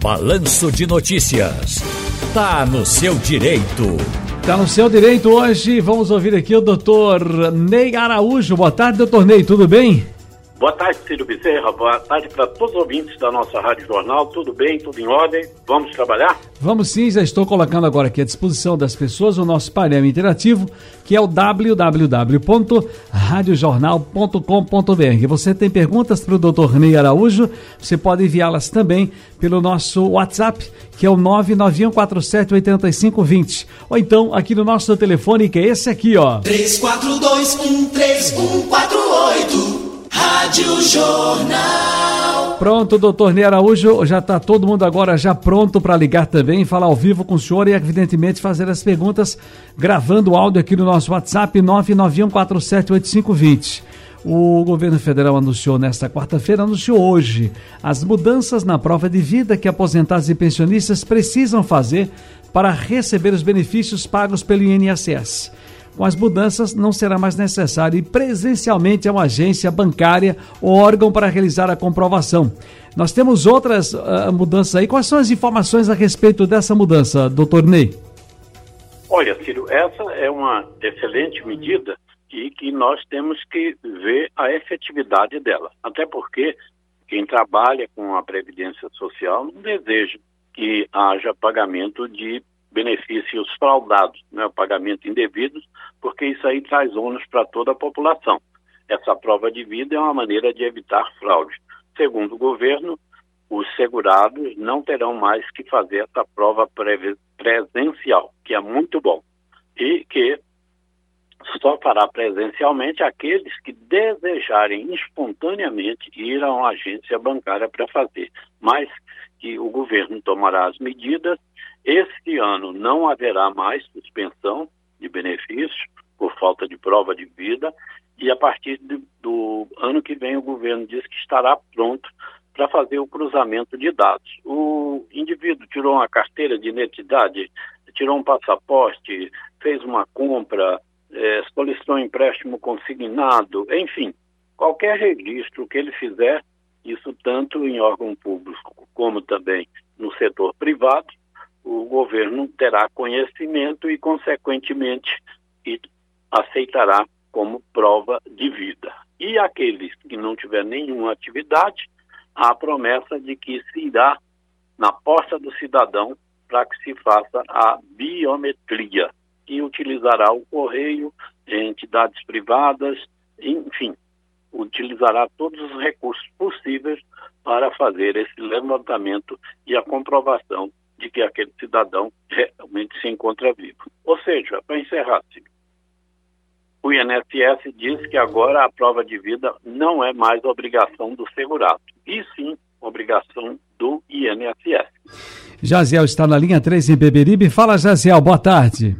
Balanço de Notícias. Tá no seu direito. Tá no seu direito hoje. Vamos ouvir aqui o doutor Ney Araújo. Boa tarde, doutor Ney, tudo bem? Boa tarde, Ciro Bezerra. Boa tarde para todos os ouvintes da nossa Rádio Jornal. Tudo bem? Tudo em ordem? Vamos trabalhar? Vamos sim, já estou colocando agora aqui à disposição das pessoas o nosso painel interativo, que é o www.radiojornal.com.br. Você tem perguntas para o Dr. Ney Araújo, você pode enviá-las também pelo nosso WhatsApp, que é o 991478520. Ou então aqui no nosso telefone, que é esse aqui, ó. 34213148. Rádio Jornal. Pronto, doutor Ney Araújo, já está todo mundo agora já pronto para ligar também, falar ao vivo com o senhor e evidentemente fazer as perguntas, gravando o áudio aqui no nosso WhatsApp 991478520. O governo federal anunciou nesta quarta-feira, anunciou hoje, as mudanças na prova de vida que aposentados e pensionistas precisam fazer para receber os benefícios pagos pelo INSS. Com as mudanças, não será mais necessário ir presencialmente a uma agência bancária ou órgão para realizar a comprovação. Nós temos outras uh, mudanças aí. Quais são as informações a respeito dessa mudança, doutor Ney? Olha, Ciro, essa é uma excelente medida e que nós temos que ver a efetividade dela. Até porque quem trabalha com a Previdência Social não deseja que haja pagamento de benefícios fraudados, né, pagamento indevido, porque isso aí traz ônus para toda a população. Essa prova de vida é uma maneira de evitar fraude. Segundo o governo, os segurados não terão mais que fazer essa prova presencial, que é muito bom, e que só fará presencialmente aqueles que desejarem espontaneamente ir a uma agência bancária para fazer, mas que o governo tomará as medidas este ano não haverá mais suspensão de benefícios por falta de prova de vida e a partir de, do ano que vem o governo diz que estará pronto para fazer o cruzamento de dados. O indivíduo tirou uma carteira de identidade, tirou um passaporte, fez uma compra, é, solicitou um empréstimo consignado, enfim, qualquer registro que ele fizer, isso tanto em órgão público como também no setor privado, o governo terá conhecimento e, consequentemente, aceitará como prova de vida. E aqueles que não tiver nenhuma atividade, há a promessa de que se irá na porta do cidadão para que se faça a biometria, e utilizará o correio, entidades privadas, enfim, utilizará todos os recursos possíveis para fazer esse levantamento e a comprovação de que aquele cidadão realmente se encontra vivo. Ou seja, para encerrar, o INSS diz que agora a prova de vida não é mais obrigação do segurado, e sim obrigação do INSS. Jaziel está na linha 3 em Beberibe. Fala, Jaziel, boa tarde.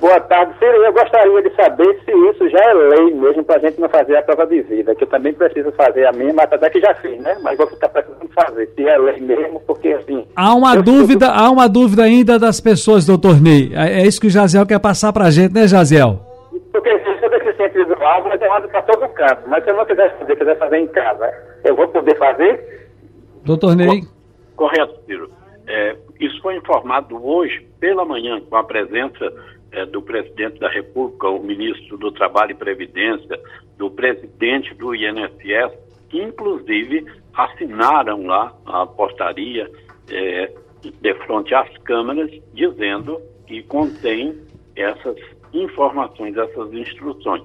Boa tarde, Ciro. Eu gostaria de saber se isso já é lei mesmo para a gente não fazer a prova de vida, que eu também preciso fazer a minha, mas até que já fiz, né? Mas vou ficar precisando fazer, se é lei mesmo, porque assim. Há uma dúvida, há uma dúvida ainda das pessoas, doutor Ney. É, é isso que o Jaziel quer passar para a gente, né, Jaziel? Porque se eu deficiente visual, vai ter para todo canto. Mas se eu não quiser fazer, quiser fazer em casa, eu vou poder fazer? Doutor Ney. Correto, Ciro. É, isso foi informado hoje pela manhã, com a presença é, do presidente da República, o ministro do Trabalho e Previdência, do presidente do INSS, que inclusive assinaram lá a portaria é, de frente às câmaras, dizendo que contém essas informações, essas instruções.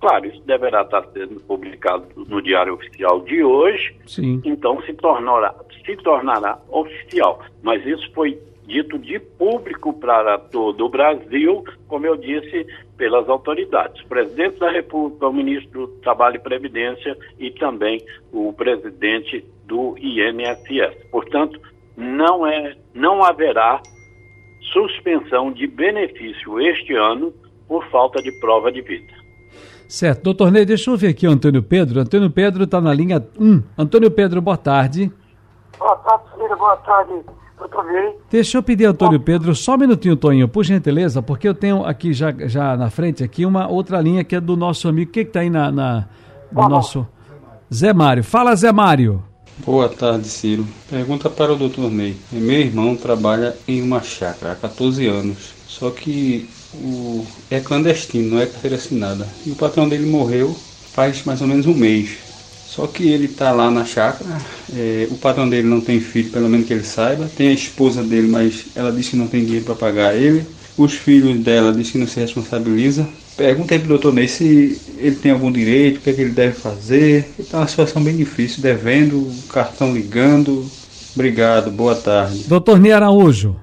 Claro, isso deverá estar sendo publicado no Diário Oficial de hoje, Sim. então se tornará, se tornará oficial. Mas isso foi dito de público para todo o Brasil, como eu disse, pelas autoridades. O presidente da República, o ministro do Trabalho e Previdência e também o presidente do INSS. Portanto, não, é, não haverá suspensão de benefício este ano por falta de prova de vida. Certo. Doutor Ney, deixa eu ver aqui o Antônio Pedro. Antônio Pedro está na linha 1. Antônio Pedro, boa tarde. Boa tarde, filho. Boa tarde. Deixa eu pedir, Antônio Pedro, só um minutinho, Toninho, por gentileza, porque eu tenho aqui já, já na frente aqui uma outra linha que é do nosso amigo. O que está aí na, na, do nosso. Zé Mário. Fala, Zé Mário. Boa tarde, Ciro. Pergunta para o Dr. Ney. Meu irmão trabalha em uma chácara há 14 anos, só que o... é clandestino, não é carteira assinada. E o patrão dele morreu faz mais ou menos um mês. Só que ele está lá na chácara, é, o patrão dele não tem filho, pelo menos que ele saiba. Tem a esposa dele, mas ela disse que não tem dinheiro para pagar ele. Os filhos dela disse que não se responsabiliza. Pergunta aí pro doutor Ney se ele tem algum direito, o que, é que ele deve fazer. Está uma situação bem difícil, devendo, cartão ligando. Obrigado, boa tarde. Doutor Ney Araújo.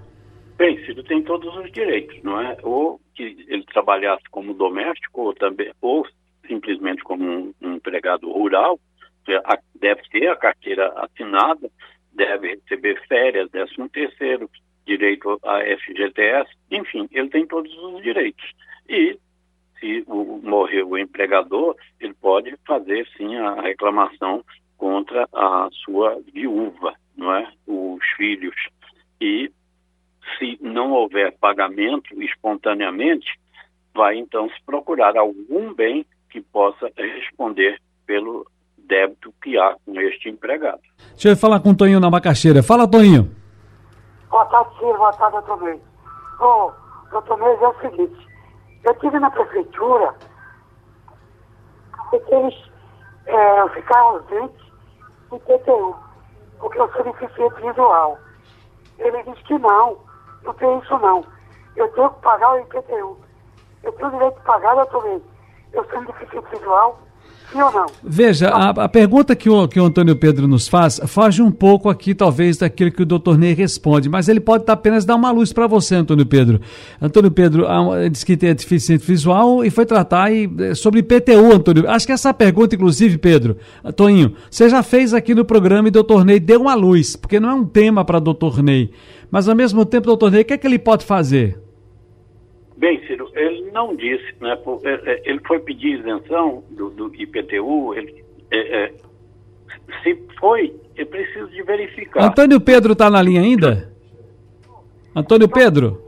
Tem todos os direitos, não é? Ou que ele trabalhasse como doméstico, ou também, ou simplesmente como um, um empregado rural, deve ter a carteira assinada, deve receber férias, décimo terceiro, direito a FGTS, enfim, ele tem todos os direitos. E se o, morreu o empregador, ele pode fazer sim a reclamação contra a sua viúva, não é? Os filhos. E se não houver pagamento espontaneamente, vai então se procurar algum bem que possa responder pelo débito que há com este empregado. Deixa eu falar com o Toninho na macaxeira. Fala, Toninho. Boa tarde, Ciro. Boa tarde, doutor Mês. Ô, doutor Mês, é o seguinte. Eu tive na prefeitura porque eles é, ficaram ausentes do PTU, porque eu sou deficiente visual. Ele disse que não, não tem isso não. Eu tenho que pagar o IPTU. Eu tenho direito de pagar, doutor Mês. Eu sou deficiente visual, Sim ou não? Veja, a, a, pergunta que o, que o Antônio Pedro nos faz foge um pouco aqui, talvez, daquilo que o doutor Ney responde, mas ele pode apenas dar uma luz para você, Antônio Pedro. Antônio Pedro disse que tem deficiente visual e foi tratar e, eh, sobre IPTU, Antônio. Acho que essa pergunta, inclusive, Pedro, Toninho, você já fez aqui no programa e doutor Ney deu uma luz, porque não é um tema para doutor Ney. Mas, ao mesmo tempo, doutor Ney, o que é que ele pode fazer? Bem, Ciro, ele não disse, né? É, é, ele foi pedir isenção do, do IPTU, ele, é, é, se foi, é preciso de verificar. Antônio Pedro está na linha ainda? Antônio Pedro?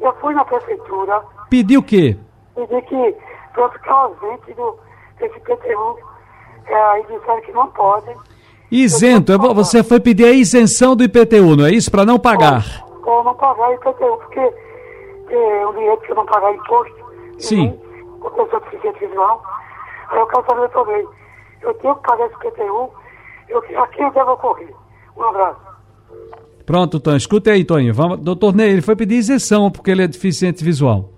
Eu fui na prefeitura. Pediu o quê? Pedi que para ficar ausente do, desse IPTU, é, aí disseram que não pode. Isento, você foi pedir a isenção do IPTU, não é isso? Para não pagar. Para não pagar o IPTU, porque ter o direito de eu não pagar imposto. Sim. Porque eu sou deficiente visual. Aí eu quero saber também. Eu tenho que pagar esse PTU. Eu, aqui eu devo ocorrer. Um abraço. Pronto, Tonho. Escuta aí, Tonho. Vamos, doutor Ney, ele foi pedir isenção porque ele é deficiente visual.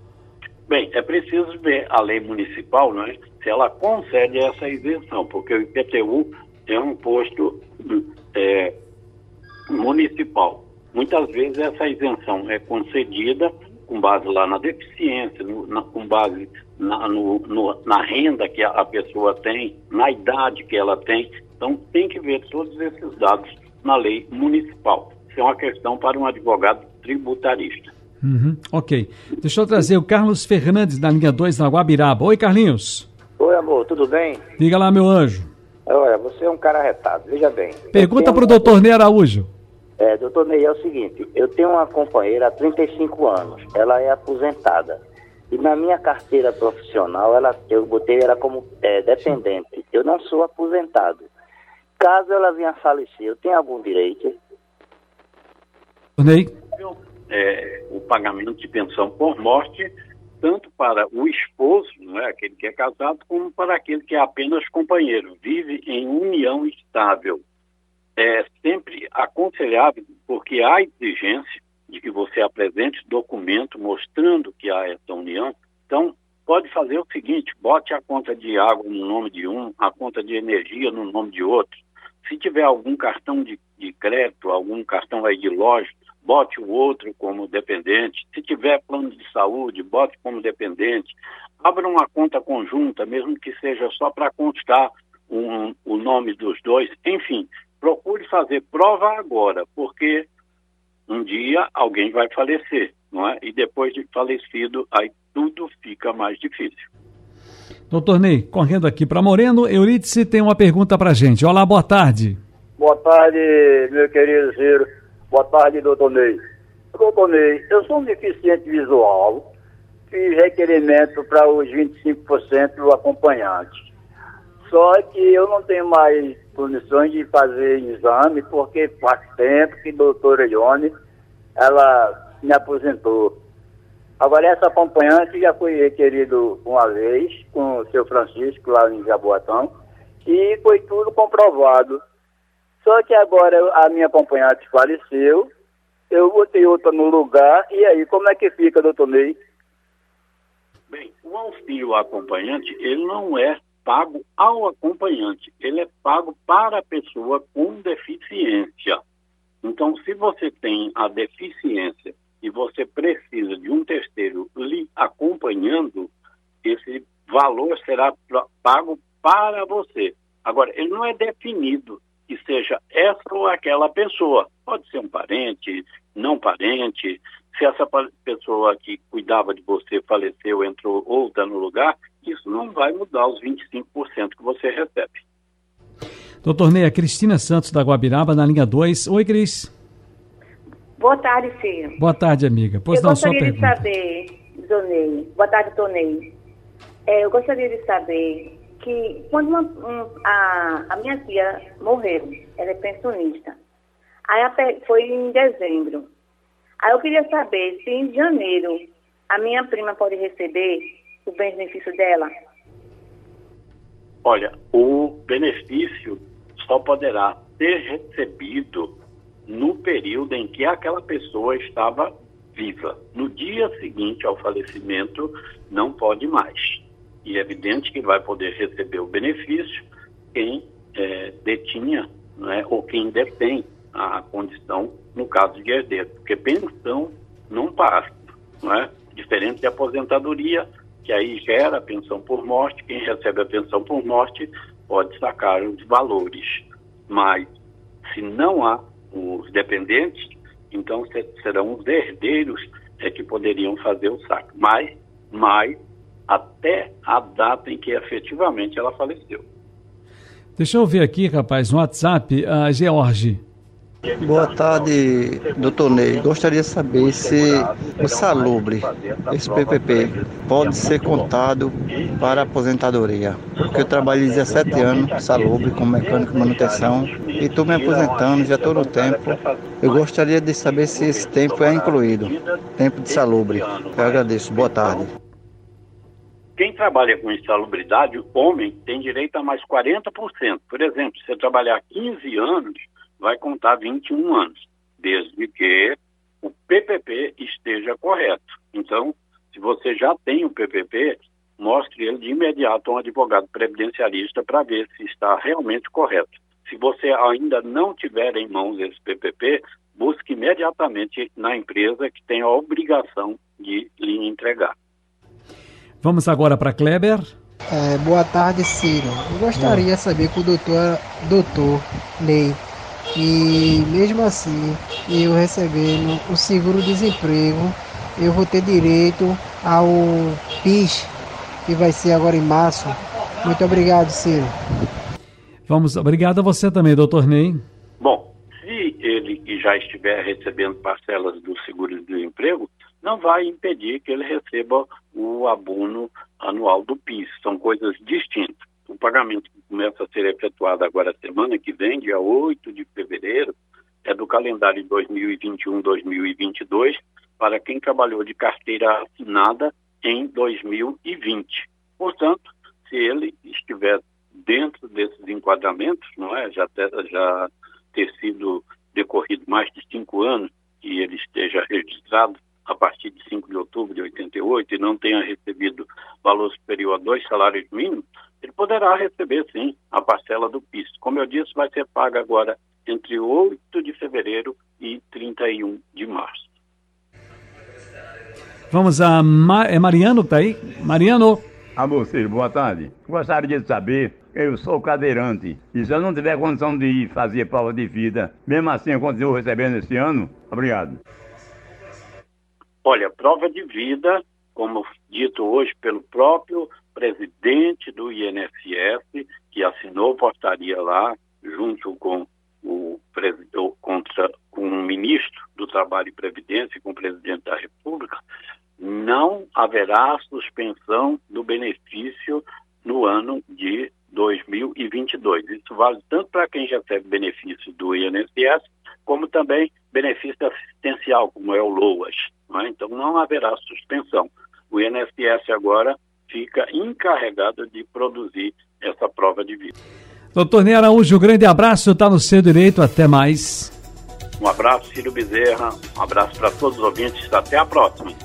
Bem, é preciso ver a lei municipal, não é? Se ela concede essa isenção, porque o IPTU é um posto é, municipal. Muitas vezes essa isenção é concedida com base lá na deficiência, no, na, com base na, no, no, na renda que a, a, pessoa tem, na idade que ela tem. Então, tem que ver todos esses dados na lei municipal. Isso é uma questão para um advogado tributarista. Uhum, ok. Deixa eu trazer o Carlos Fernandes, na linha 2, na Guabiraba. Oi, Carlinhos. Oi, amor, tudo bem? Diga lá, meu anjo. Olha, você é um cara retado, veja bem. Pergunta para o doutor Ney Araújo. É, doutor Ney, é o seguinte, eu tenho uma companheira há 35 anos, ela é aposentada. E na minha carteira profissional, ela, eu botei ela como é, dependente. Eu não sou aposentado. Caso ela venha a falecer, eu tenho algum direito? Ney? É, o pagamento de pensão por morte, tanto para o esposo, não é, aquele que é casado, como para aquele que é apenas companheiro, vive em união estável é sempre aconselhável, porque há exigência de que você apresente documento mostrando que há essa união. Então, pode fazer o seguinte: bote a conta de água no nome de um, a conta de energia no nome de outro. Se tiver algum cartão de, de crédito, algum cartão aí de loja, bote o outro como dependente. Se tiver plano de saúde, bote como dependente. Abra uma conta conjunta, mesmo que seja só para constar um, o nome dos dois. Enfim, procure fazer prova agora, porque um dia alguém vai falecer, não é? E depois de falecido, aí tudo fica mais difícil. Doutor Ney, correndo aqui para Moreno, Eurídice tem uma pergunta para gente. Olá, boa tarde. Boa tarde, meu querido Ciro. Boa tarde, doutor Ney. Doutor Ney, eu sou um deficiente visual, fiz requerimento para os 25% do acompanhante. Só que eu não tenho mais condições de fazer exame, porque faz tempo que a doutora Ione, ela me aposentou. Agora, essa acompanhante já foi requerido uma vez com o seu Francisco lá em Jaboatão e foi tudo comprovado. Só que agora a minha acompanhante faleceu, eu botei outra no lugar, e aí como é que fica, doutor Ney? Bem, o auxílio acompanhante, ele não é pago ao acompanhante, ele é pago para a pessoa com deficiência. Então, se você tem a deficiência e você precisa de um terceiro lhe acompanhando, esse valor será pago para você. Agora, ele não é definido que seja essa ou aquela pessoa. Pode ser um parente, não parente. Se essa pessoa que cuidava de você faleceu, entrou outra no lugar, isso não vai mudar os 25% que você recebe. Doutor Ney, a Cristina Santos da Guabiraba, na linha 2. Oi, Cris. Boa tarde, Ciro. Boa tarde, amiga. Pois eu não, gostaria de saber, Donei. Boa tarde, Tonei. É, eu gostaria de saber que quando uma, um, a, a minha tia morreu, ela é pensionista. Aí a, foi em dezembro. Aí eu queria saber se em janeiro a minha prima pode receber o benefício dela. Olha, o benefício só poderá ser recebido no período em que aquela pessoa estava viva. No dia seguinte ao falecimento, não pode mais. E é evidente que vai poder receber o benefício quem é, detinha né, ou quem detém a condição no caso de herdeiro, porque pensão não passa, não é? Diferente de aposentadoria, que aí gera a pensão por morte, quem recebe a pensão por morte pode sacar os valores. Mas se não há os dependentes, então serão os herdeiros é, que poderiam fazer o saque. Mas, mas até a data em que efetivamente ela faleceu. Deixa eu ver aqui, rapaz, no WhatsApp, a George. Boa tarde, doutor Ney. Gostaria de saber se o salubre, esse PPP, pode ser contado para aposentadoria. Porque eu trabalhei 17 anos salubre como mecânico de manutenção e estou me aposentando, já estou no tempo. Eu gostaria de saber se esse tempo é incluído, tempo de salubre. Eu agradeço. Boa tarde. Quem trabalha com insalubridade, o homem, tem direito a mais 40%. Por exemplo, se você trabalhar 15 anos, vai contar 21 anos, desde que o PPP esteja correto. Então, se você já tem o PPP, mostre ele de imediato a um advogado previdenciarista para ver se está realmente correto. Se você ainda não tiver em mãos esse PPP, busque imediatamente na empresa que tem a obrigação de lhe entregar. Vamos agora para Kleber. É, boa tarde, Ciro. Eu gostaria de saber com o doutor, doutor Ney e mesmo assim eu recebendo o seguro-desemprego, eu vou ter direito ao PIS, que vai ser agora em março. Muito obrigado, Ciro. Vamos, obrigado a você também, doutor Ney. Bom, se ele já estiver recebendo parcelas do seguro-desemprego, não vai impedir que ele receba o abono anual do PIS. São coisas distintas o pagamento que começa a ser efetuado agora semana que vem, dia 8 de fevereiro, é do calendário 2021-2022 para quem trabalhou de carteira assinada em 2020. Portanto, se ele estiver dentro desses enquadramentos, não é, já ter, já ter sido decorrido mais de cinco anos e ele esteja registrado a partir de 5 de outubro de 88 e não tenha recebido valor superior a dois salários mínimos, ele poderá receber sim a parcela do PIS. Como eu disse, vai ser paga agora entre 8 de fevereiro e 31 de março. Vamos a Ma é Mariano, tá aí? Mariano. Ciro, boa tarde. Gostaria de saber, eu sou cadeirante, e se eu não tiver condição de ir fazer prova de vida, mesmo assim eu continuo recebendo esse ano? Obrigado. Olha, prova de vida, como dito hoje pelo próprio presidente do INSS, que assinou portaria lá, junto com o, contra, com o ministro do Trabalho e Previdência e com o presidente da República, não haverá suspensão do benefício no ano de 2020. 2022. Isso vale tanto para quem recebe benefício do INSS, como também benefício assistencial, como é o LOAS. É? Então não haverá suspensão. O INSS agora fica encarregado de produzir essa prova de vida. Doutor Ney Araújo, um grande abraço, está no seu direito, até mais. Um abraço, Ciro Bezerra, um abraço para todos os ouvintes, até a próxima.